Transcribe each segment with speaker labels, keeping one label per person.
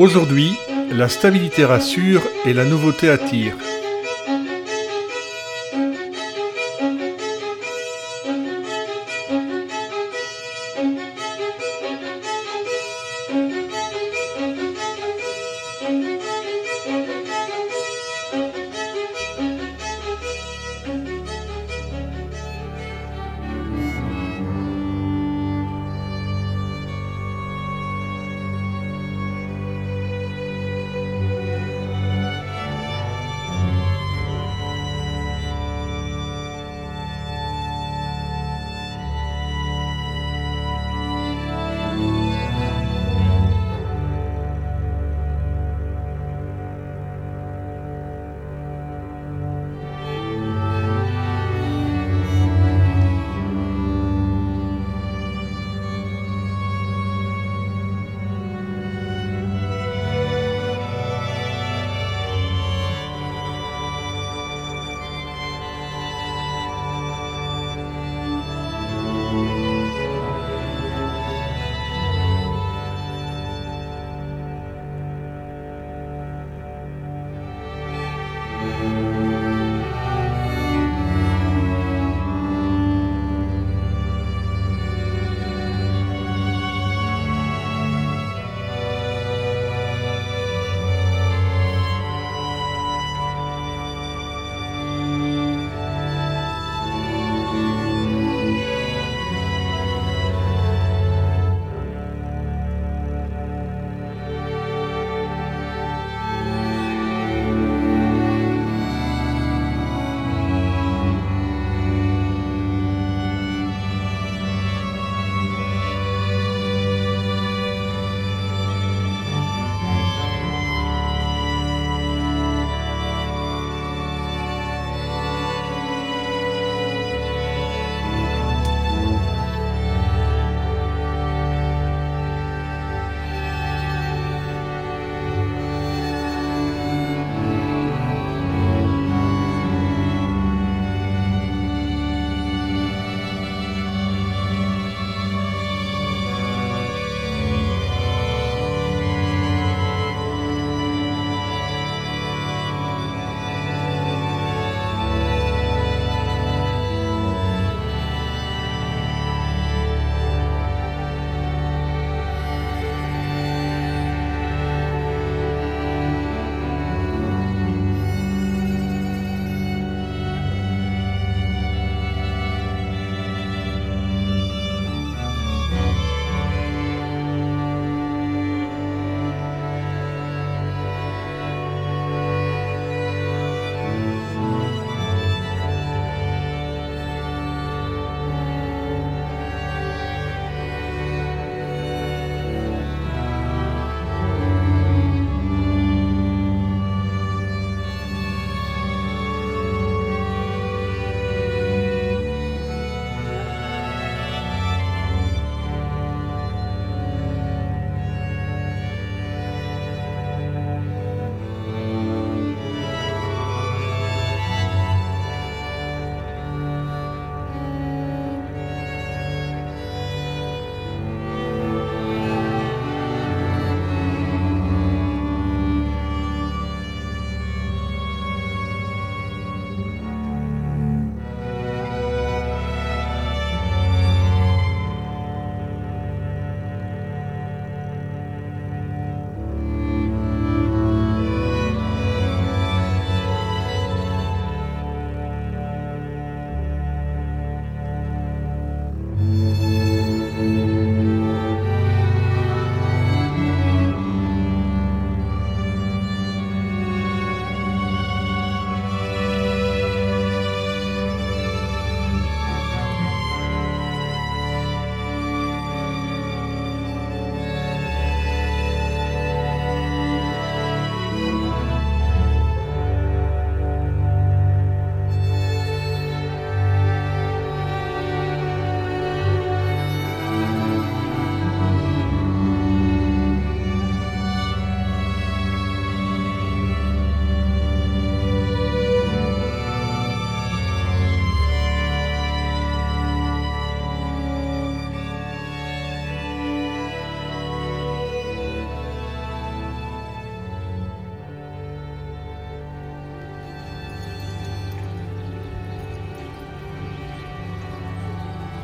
Speaker 1: Aujourd'hui, la stabilité rassure et la nouveauté attire.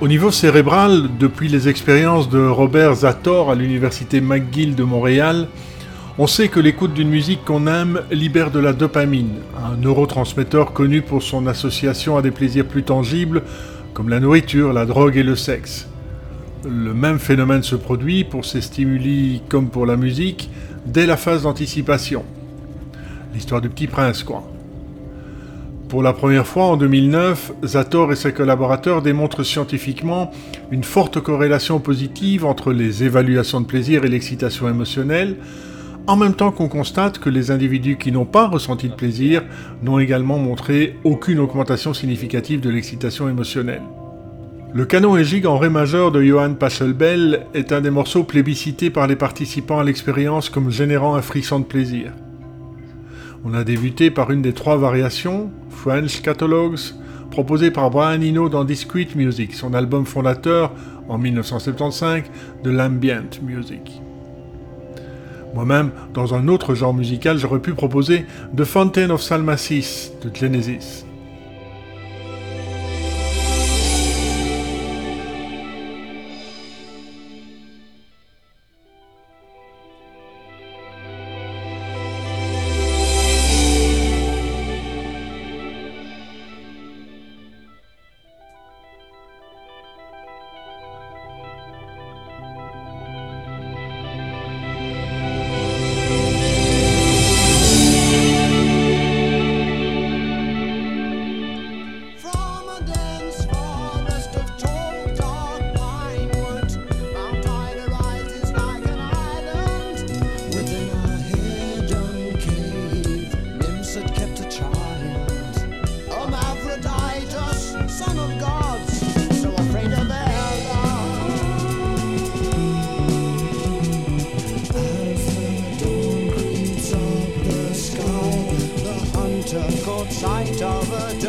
Speaker 1: Au niveau cérébral, depuis les expériences de Robert Zator à l'université McGill de Montréal, on sait que l'écoute d'une musique qu'on aime libère de la dopamine, un neurotransmetteur connu pour son association à des plaisirs plus tangibles comme la nourriture, la drogue et le sexe. Le même phénomène se produit pour ces stimuli comme pour la musique dès la phase d'anticipation. L'histoire du petit prince, quoi. Pour la première fois en 2009, Zator et ses collaborateurs démontrent scientifiquement une forte corrélation positive entre les évaluations de plaisir et l'excitation émotionnelle, en même temps qu'on constate que les individus qui n'ont pas ressenti de plaisir n'ont également montré aucune augmentation significative de l'excitation émotionnelle. Le canon égigue en ré majeur de Johann Pachelbel est un des morceaux plébiscités par les participants à l'expérience comme générant un frisson de plaisir. On a débuté par une des trois variations, French Catalogs, proposée par Brian Eno dans Discrete Music, son album fondateur en 1975 de l'ambient music. Moi-même, dans un autre genre musical, j'aurais pu proposer The Fountain of Salmacis de Genesis.
Speaker 2: Sight of a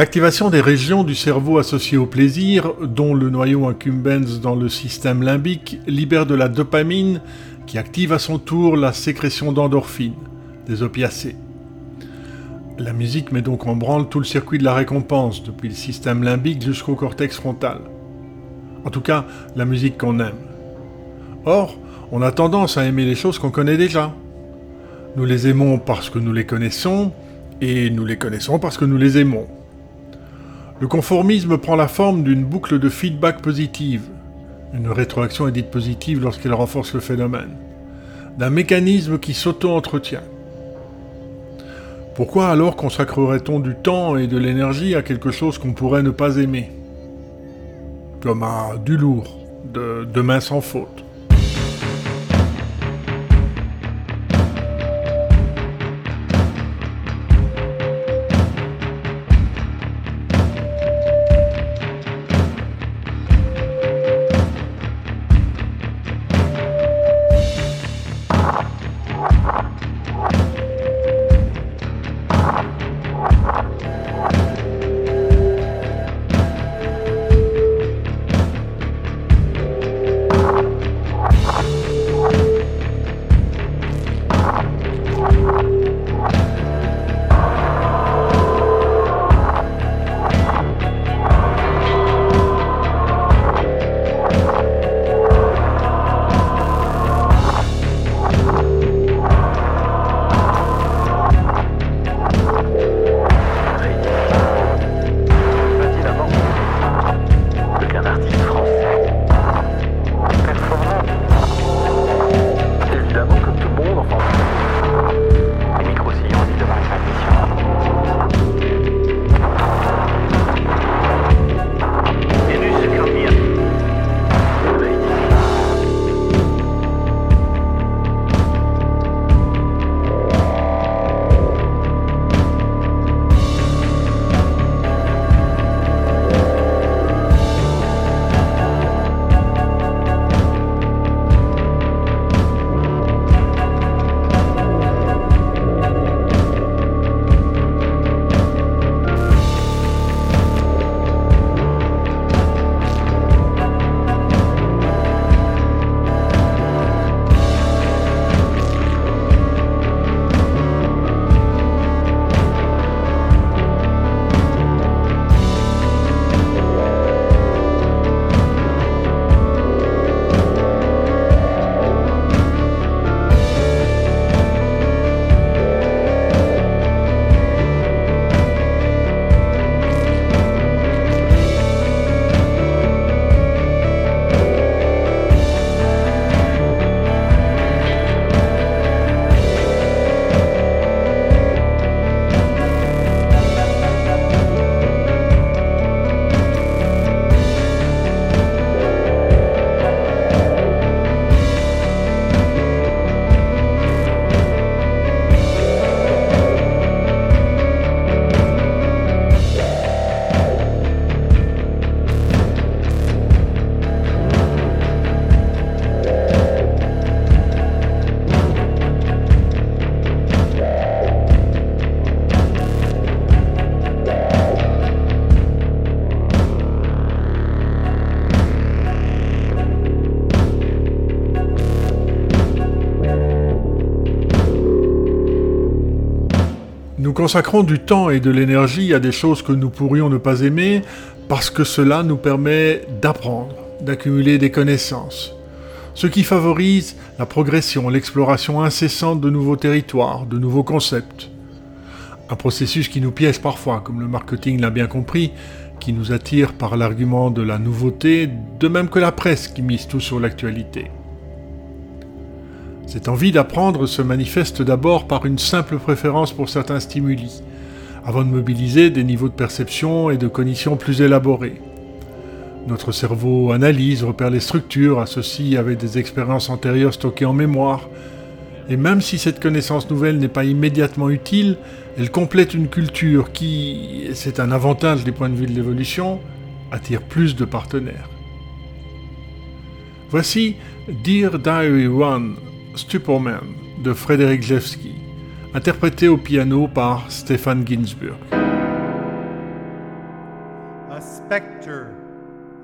Speaker 1: L'activation des régions du cerveau associées au plaisir, dont le noyau incumbens dans le système limbique, libère de la dopamine qui active à son tour la sécrétion d'endorphines, des opiacés. La musique met donc en branle tout le circuit de la récompense, depuis le système limbique jusqu'au cortex frontal. En tout cas, la musique qu'on aime. Or, on a tendance à aimer les choses qu'on connaît déjà. Nous les aimons parce que nous les connaissons, et nous les connaissons parce que nous les aimons. Le conformisme prend la forme d'une boucle de feedback positive, une rétroaction est dite positive lorsqu'elle renforce le phénomène, d'un mécanisme qui s'auto-entretient. Pourquoi alors consacrerait-on du temps et de l'énergie à quelque chose qu'on pourrait ne pas aimer? Comme à du lourd, de, de main sans faute. Consacrons du temps et de l'énergie à des choses que nous pourrions ne pas aimer parce que cela nous permet d'apprendre, d'accumuler des connaissances. Ce qui favorise la progression, l'exploration incessante de nouveaux territoires, de nouveaux concepts. Un processus qui nous piège parfois, comme le marketing l'a bien compris, qui nous attire par l'argument de la nouveauté, de même que la presse qui mise tout sur l'actualité. Cette envie d'apprendre se manifeste d'abord par une simple préférence pour certains stimuli, avant de mobiliser des niveaux de perception et de cognition plus élaborés. Notre cerveau analyse, repère les structures, associe avec des expériences antérieures stockées en mémoire, et même si cette connaissance nouvelle n'est pas immédiatement utile, elle complète une culture qui, c'est un avantage des points de vue de l'évolution, attire plus de partenaires. Voici Dear Diary One, Stuporman de Frédéric Jewski, interprété au piano par Stéphane Ginsburg.
Speaker 3: specter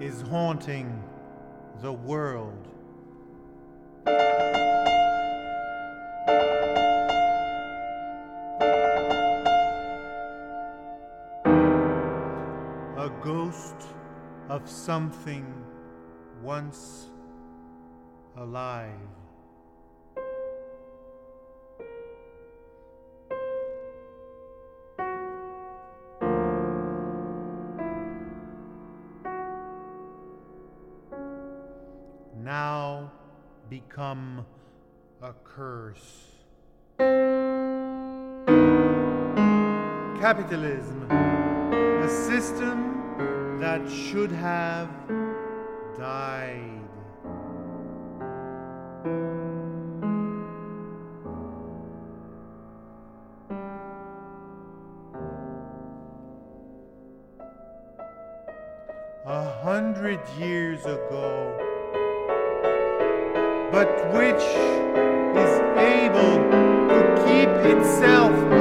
Speaker 3: is haunting the world. A ghost of something once alive. Now become a curse. Capitalism, a system that should have died. A hundred years ago, but which is able to keep itself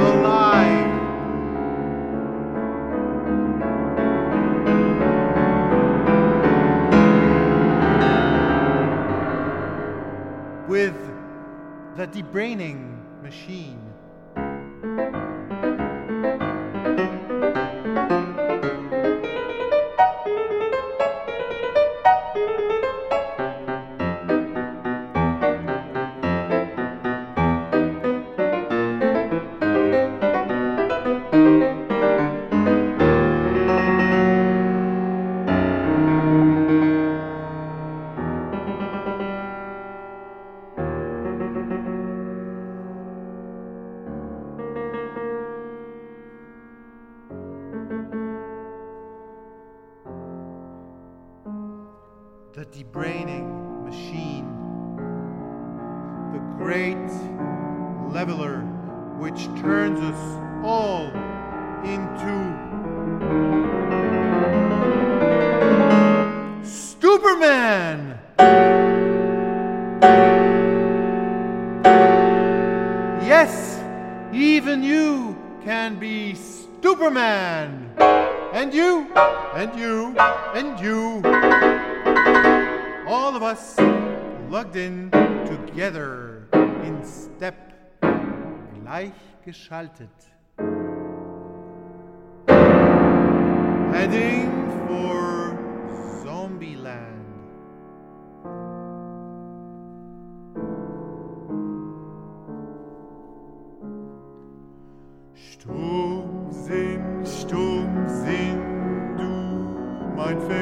Speaker 3: du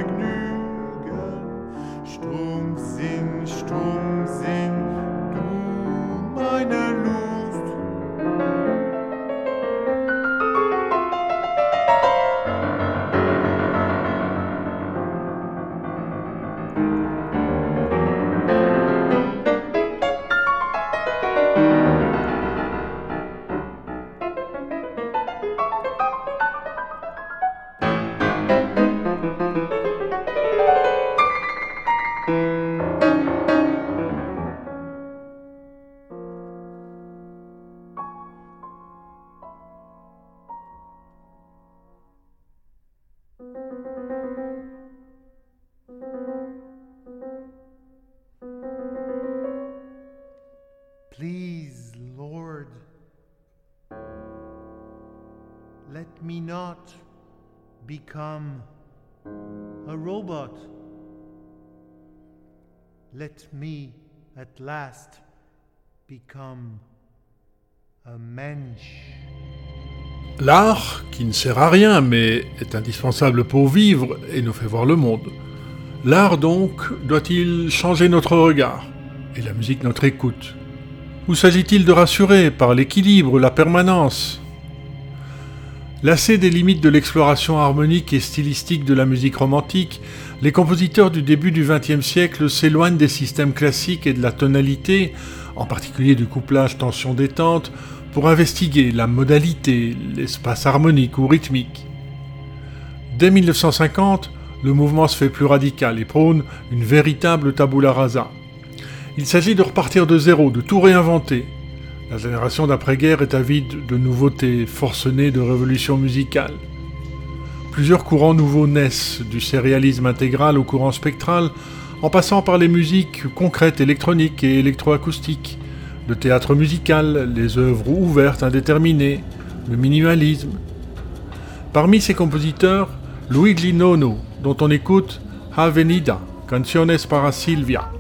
Speaker 1: L'art, qui ne sert à rien mais est indispensable pour vivre et nous fait voir le monde. L'art donc doit-il changer notre regard et la musique notre écoute? Ou s'agit-il de rassurer par l'équilibre, la permanence? Lassés des limites de l'exploration harmonique et stylistique de la musique romantique, les compositeurs du début du XXe siècle s'éloignent des systèmes classiques et de la tonalité, en particulier du couplage tension-détente, pour investiguer la modalité, l'espace harmonique ou rythmique. Dès 1950, le mouvement se fait plus radical et prône une véritable tabula rasa. Il s'agit de repartir de zéro, de tout réinventer. La génération d'après-guerre est avide de nouveautés, forcenée de révolutions musicales. Plusieurs courants nouveaux naissent, du sérialisme intégral au courant spectral, en passant par les musiques concrètes électroniques et électroacoustiques, le théâtre musical, les œuvres ouvertes indéterminées, le minimalisme. Parmi ces compositeurs, Luigi Nono, dont on écoute Avenida, Canciones para Silvia.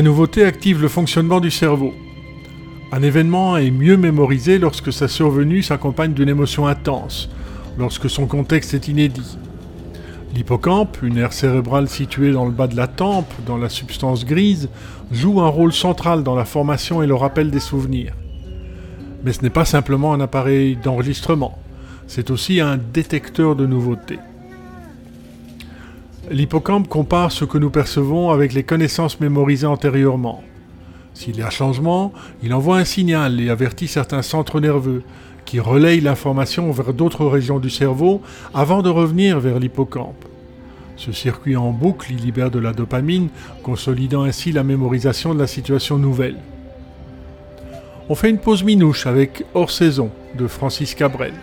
Speaker 1: La nouveauté active le fonctionnement du cerveau. Un événement est mieux mémorisé lorsque sa survenue s'accompagne d'une émotion intense, lorsque son contexte est inédit. L'hippocampe, une aire cérébrale située dans le bas de la tempe, dans la substance grise, joue un rôle central dans la formation et le rappel des souvenirs. Mais ce n'est pas simplement un appareil d'enregistrement, c'est aussi un détecteur de nouveautés. L'hippocampe compare ce que nous percevons avec les connaissances mémorisées antérieurement. S'il y a changement, il envoie un signal et avertit certains centres nerveux qui relayent l'information vers d'autres régions du cerveau avant de revenir vers l'hippocampe. Ce circuit en boucle libère de la dopamine, consolidant ainsi la mémorisation de la situation nouvelle. On fait une pause minouche avec Hors saison de Francis Cabrel.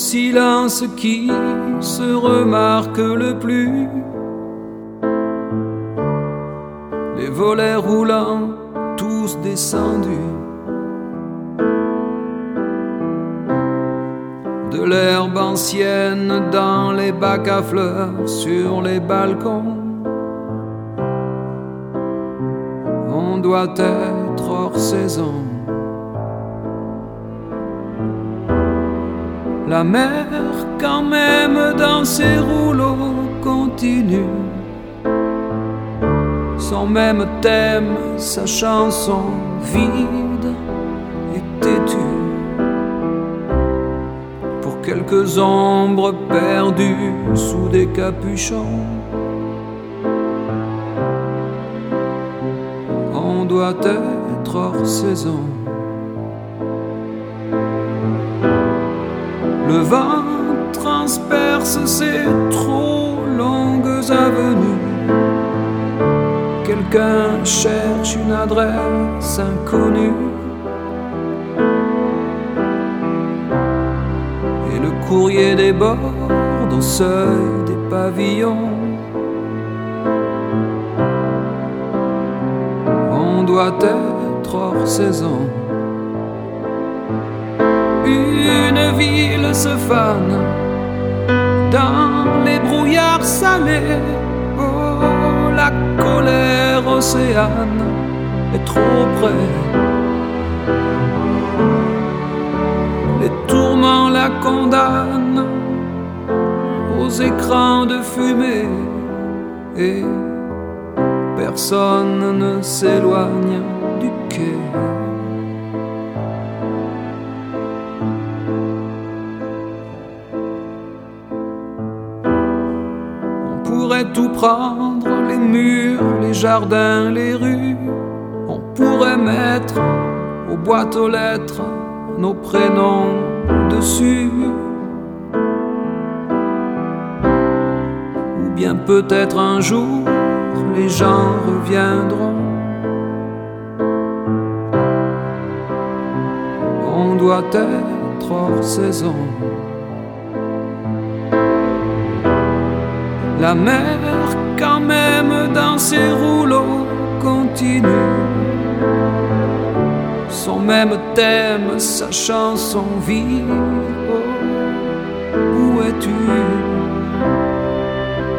Speaker 4: Silence qui se remarque le plus. Les volets roulants, tous descendus. De l'herbe ancienne dans les bacs à fleurs, sur les balcons. On doit être hors saison. La mer, quand même, dans ses rouleaux, continue son même thème, sa chanson vide et têtue. Pour quelques ombres perdues sous des capuchons, on doit être hors saison. Le vent transperce ces trop longues avenues. Quelqu'un cherche une adresse inconnue. Et le courrier déborde au seuil des pavillons. On doit être hors saison. Une ville se fane dans les brouillards salés. Oh, la colère océane est trop près. Les tourments la condamnent aux écrans de fumée et personne ne s'éloigne prendre, les murs, les jardins, les rues. On pourrait mettre aux boîtes aux lettres nos prénoms dessus. Ou bien peut-être un jour les gens reviendront. On doit être hors saison. La mer, quand même, dans ses rouleaux, continue. Son même thème, sa chanson vit. Oh, où es-tu?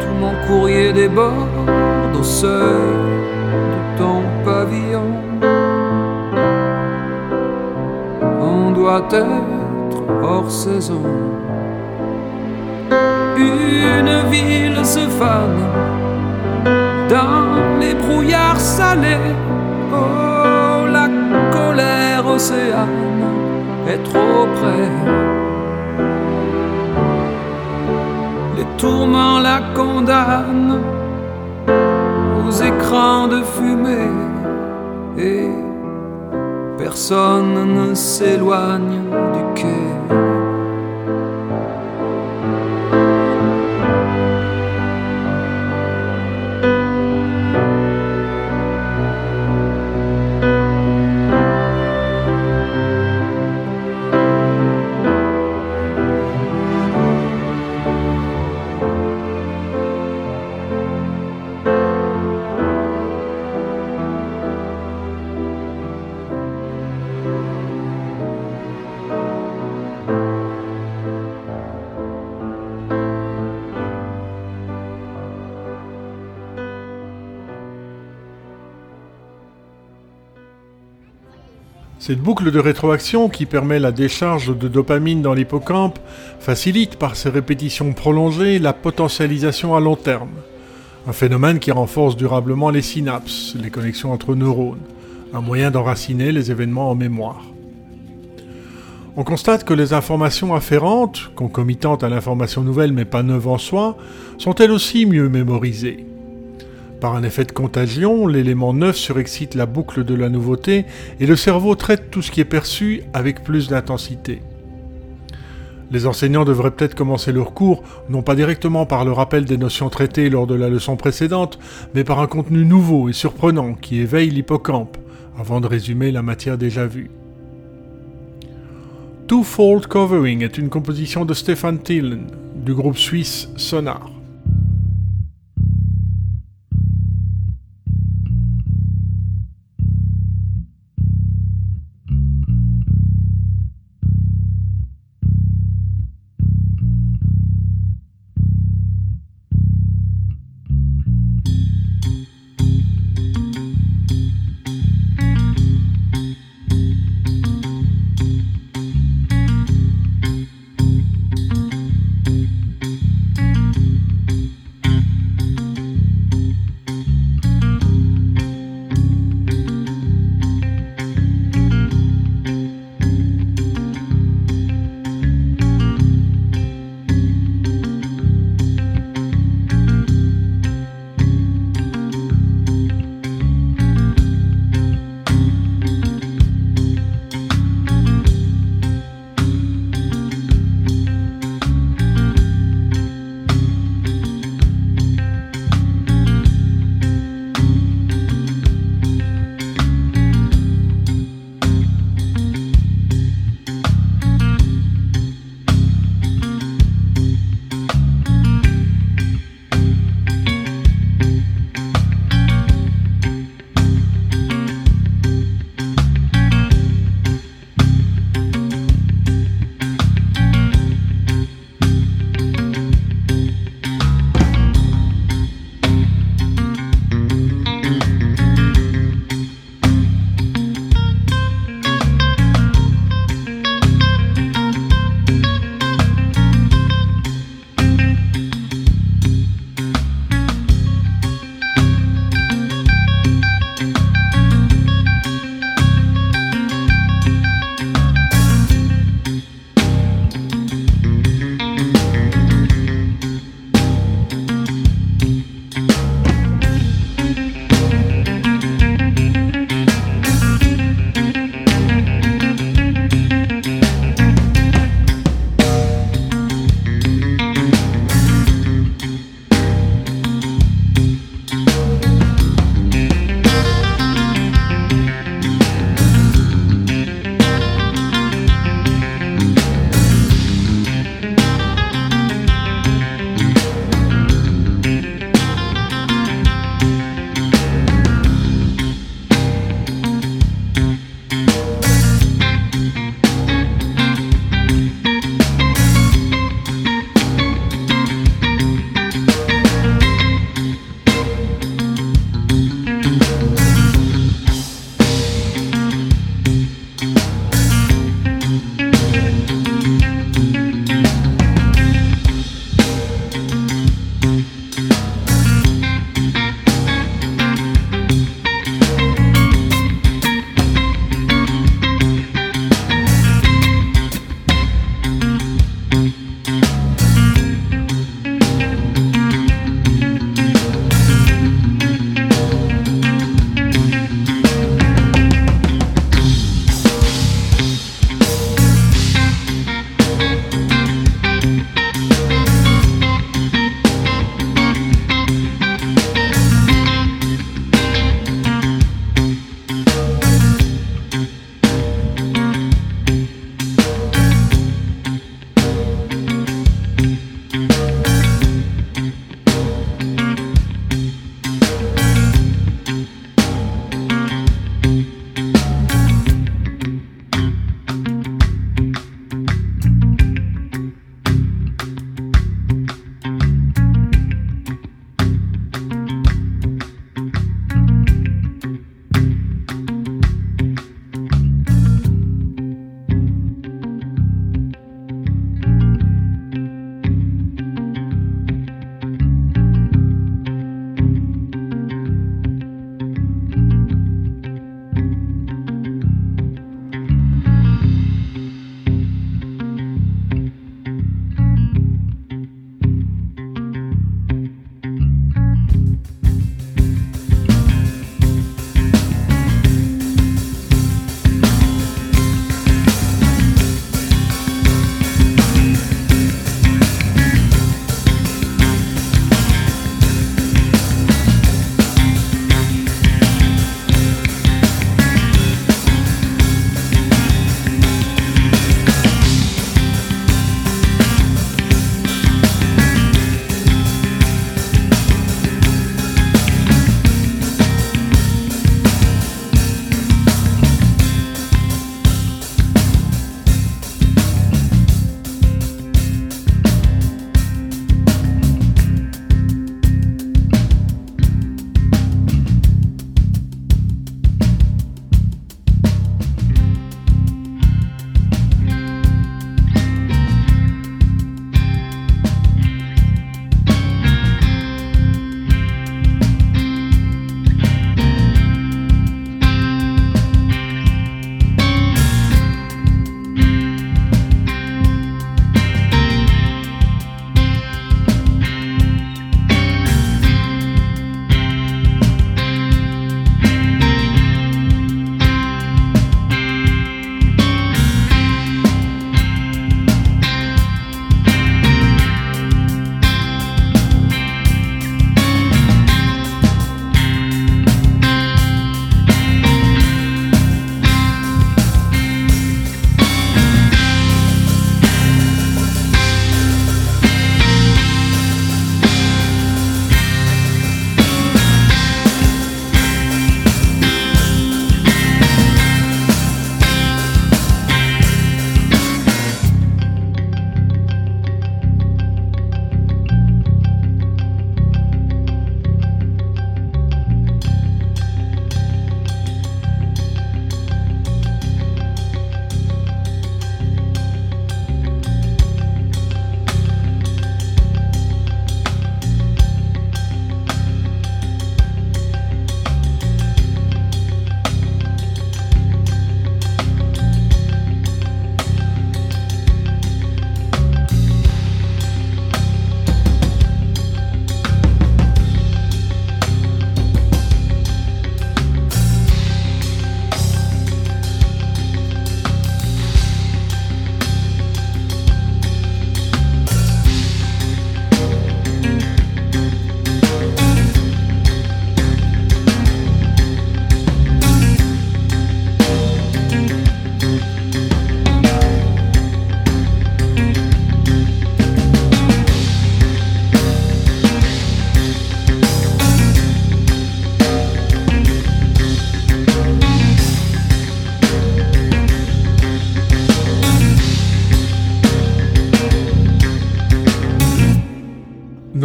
Speaker 4: Tout mon courrier déborde au seuil de ton pavillon. On doit être hors saison. Une ville se fane dans les brouillards salés. Oh, la colère océane est trop près. Les tourments la condamnent aux écrans de fumée et personne ne s'éloigne du quai.
Speaker 1: Cette boucle de rétroaction qui permet la décharge de dopamine dans l'hippocampe facilite par ses répétitions prolongées la potentialisation à long terme. Un phénomène qui renforce durablement les synapses, les connexions entre neurones, un moyen d'enraciner les événements en mémoire. On constate que les informations afférentes, concomitantes à l'information nouvelle mais pas neuve en soi, sont elles aussi mieux mémorisées. Par un effet de contagion, l'élément neuf surexcite la boucle de la nouveauté et le cerveau traite tout ce qui est perçu avec plus d'intensité. Les enseignants devraient peut-être commencer leur cours non pas directement par le rappel des notions traitées lors de la leçon précédente, mais par un contenu nouveau et surprenant qui éveille l'hippocampe, avant de résumer la matière déjà vue. Two-Fold Covering est une composition de Stefan Thielen, du groupe suisse Sonar.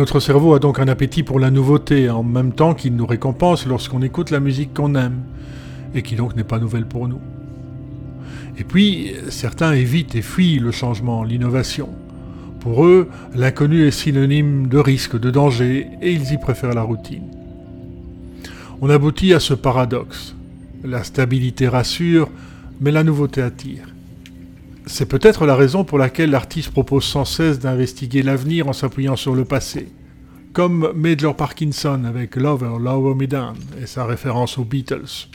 Speaker 5: Notre cerveau a donc un appétit pour la nouveauté, en même temps qu'il nous récompense lorsqu'on écoute la musique qu'on aime, et qui donc n'est pas nouvelle pour nous. Et puis, certains évitent et fuient le changement, l'innovation. Pour eux, l'inconnu est synonyme de risque, de danger, et ils y préfèrent la routine. On aboutit à ce paradoxe. La stabilité rassure, mais la nouveauté attire. C'est peut-être la raison pour laquelle l'artiste propose sans cesse d'investiguer l'avenir en s'appuyant sur le passé. Comme Major Parkinson avec Lover, Lower Me Down et sa référence aux Beatles.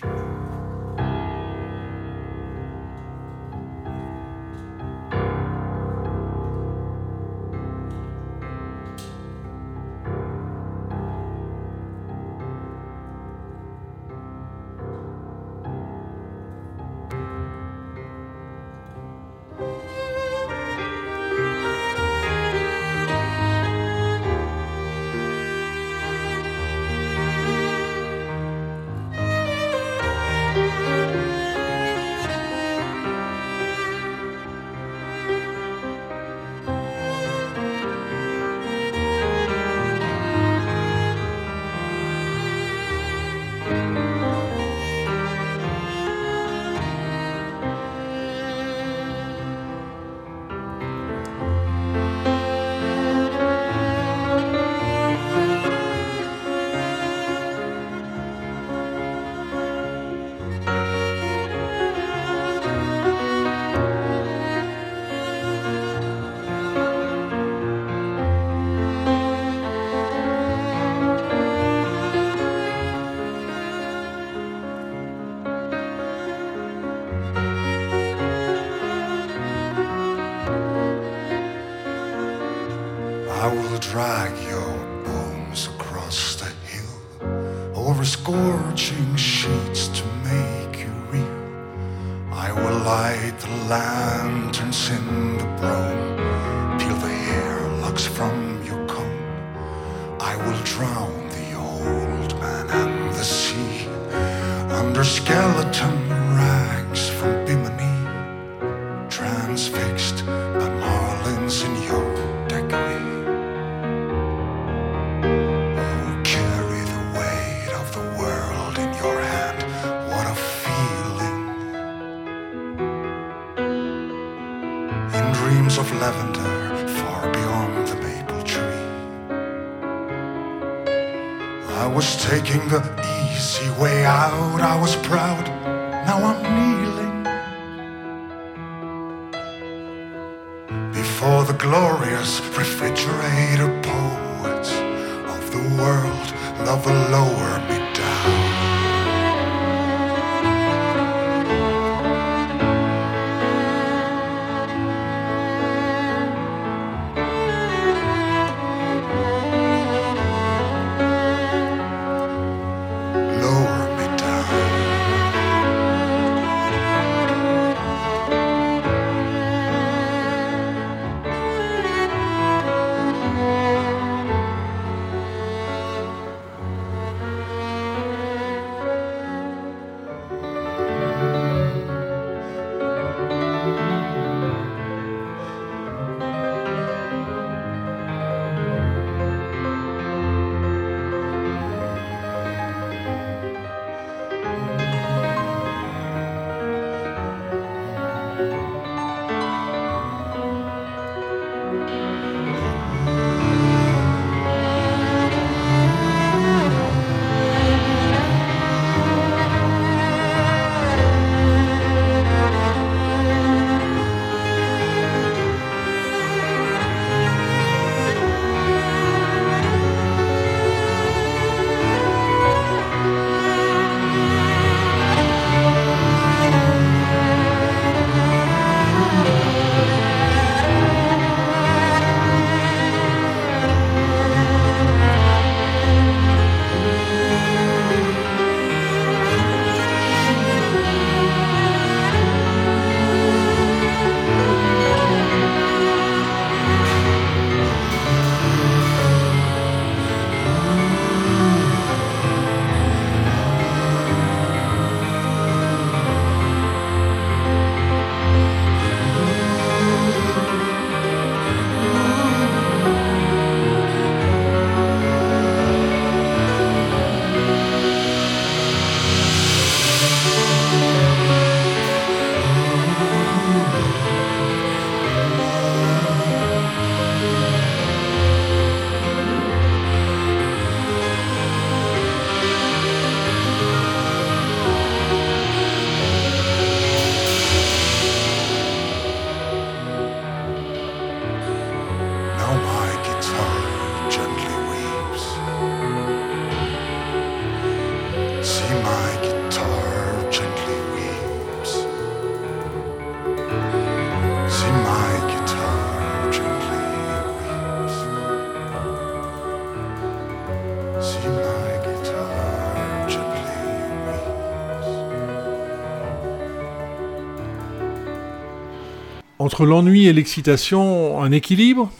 Speaker 1: L'ennui et l'excitation, un équilibre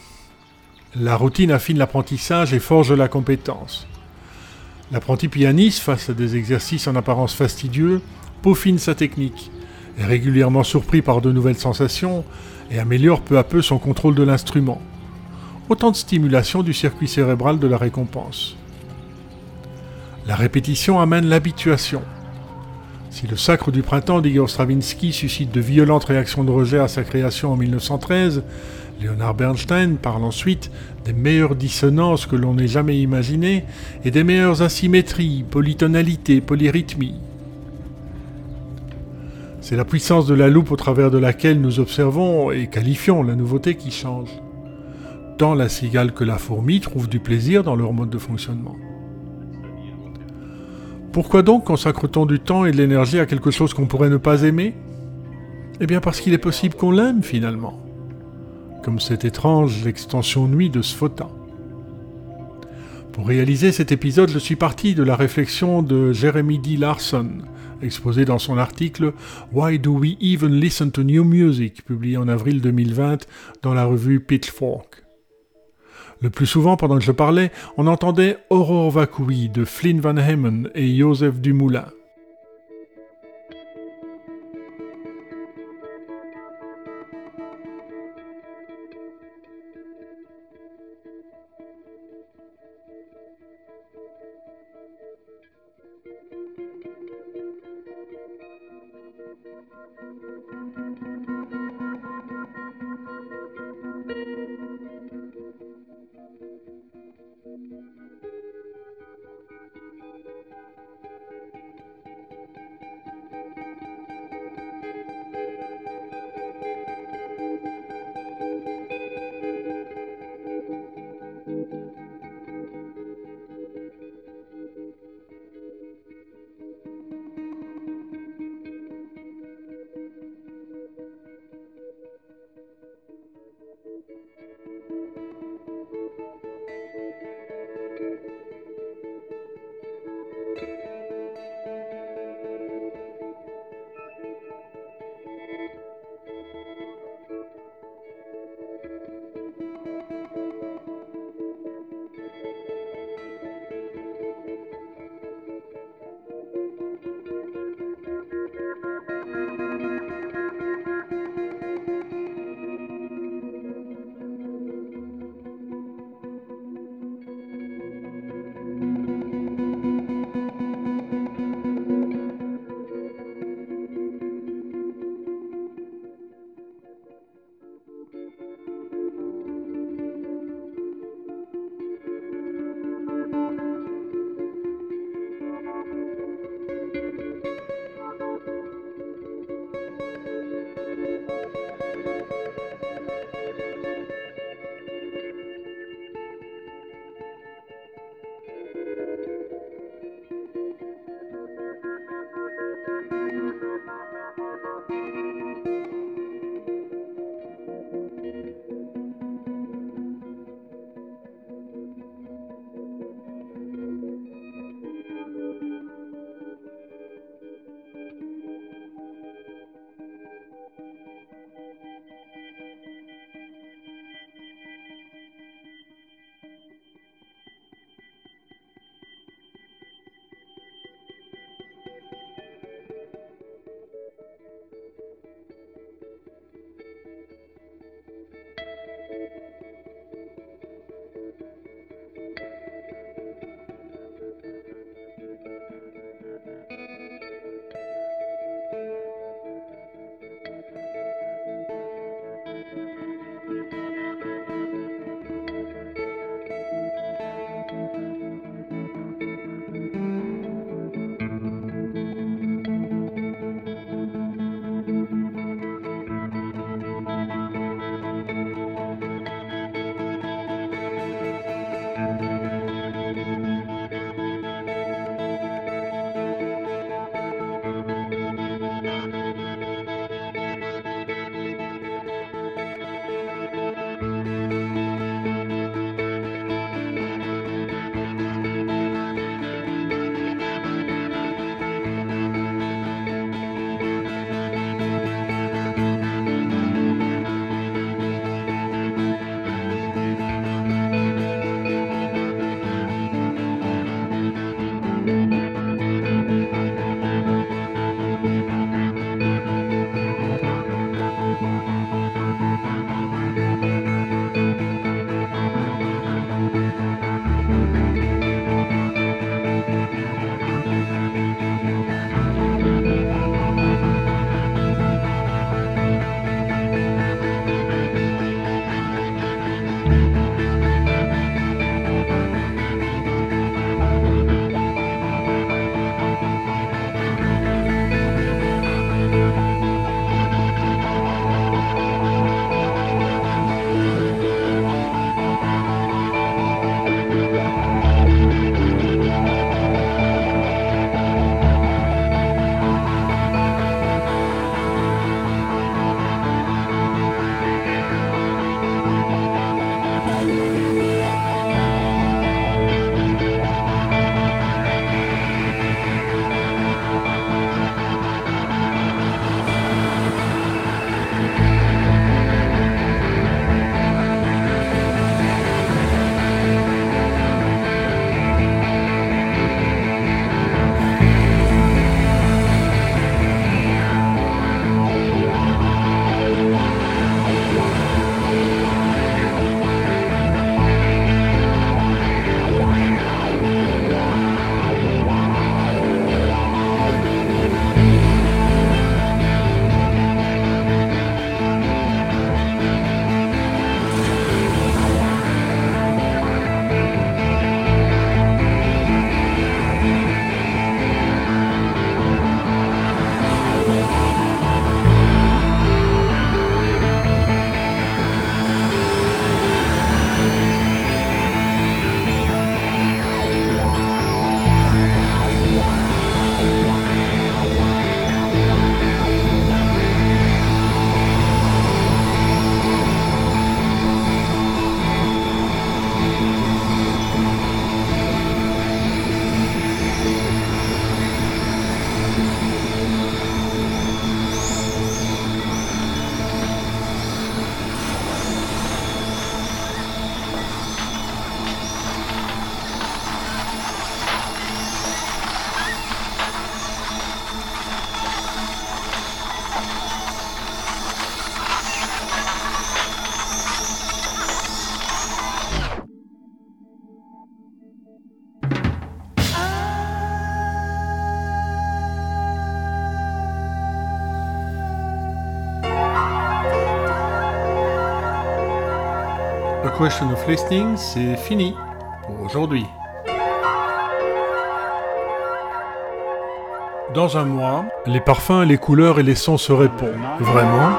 Speaker 1: La routine affine l'apprentissage et forge la compétence. L'apprenti pianiste, face à des exercices en apparence fastidieux, peaufine sa technique, est régulièrement surpris par de nouvelles sensations et améliore peu à peu son contrôle de l'instrument. Autant de stimulation du circuit cérébral de la récompense. La répétition amène l'habituation. Si le Sacre du printemps d'Igor Stravinsky suscite de violentes réactions de rejet à sa création en 1913, Leonard Bernstein parle ensuite des meilleures dissonances que l'on n'ait jamais imaginées et des meilleures asymétries, polytonalités, polyrythmies. C'est la puissance de la loupe au travers de laquelle nous observons et qualifions la nouveauté qui change. Tant la cigale que la fourmi trouvent du plaisir dans leur mode de fonctionnement. Pourquoi donc consacre-t-on du temps et de l'énergie à quelque chose qu'on pourrait ne pas aimer? Eh bien parce qu'il est possible qu'on l'aime finalement. Comme cette étrange l'extension nuit de Sfota. Pour réaliser cet épisode, je suis parti de la réflexion de Jeremy D. Larson, exposée dans son article Why Do We Even Listen to New Music, publié en avril 2020 dans la revue Pitchfork. Le plus souvent, pendant que je parlais, on entendait Aurore Vacui de Flynn Van Hemmen et Joseph Dumoulin. Question of Listening, c'est fini pour aujourd'hui. Dans un mois, les parfums, les couleurs et les sons se répondent. Vraiment?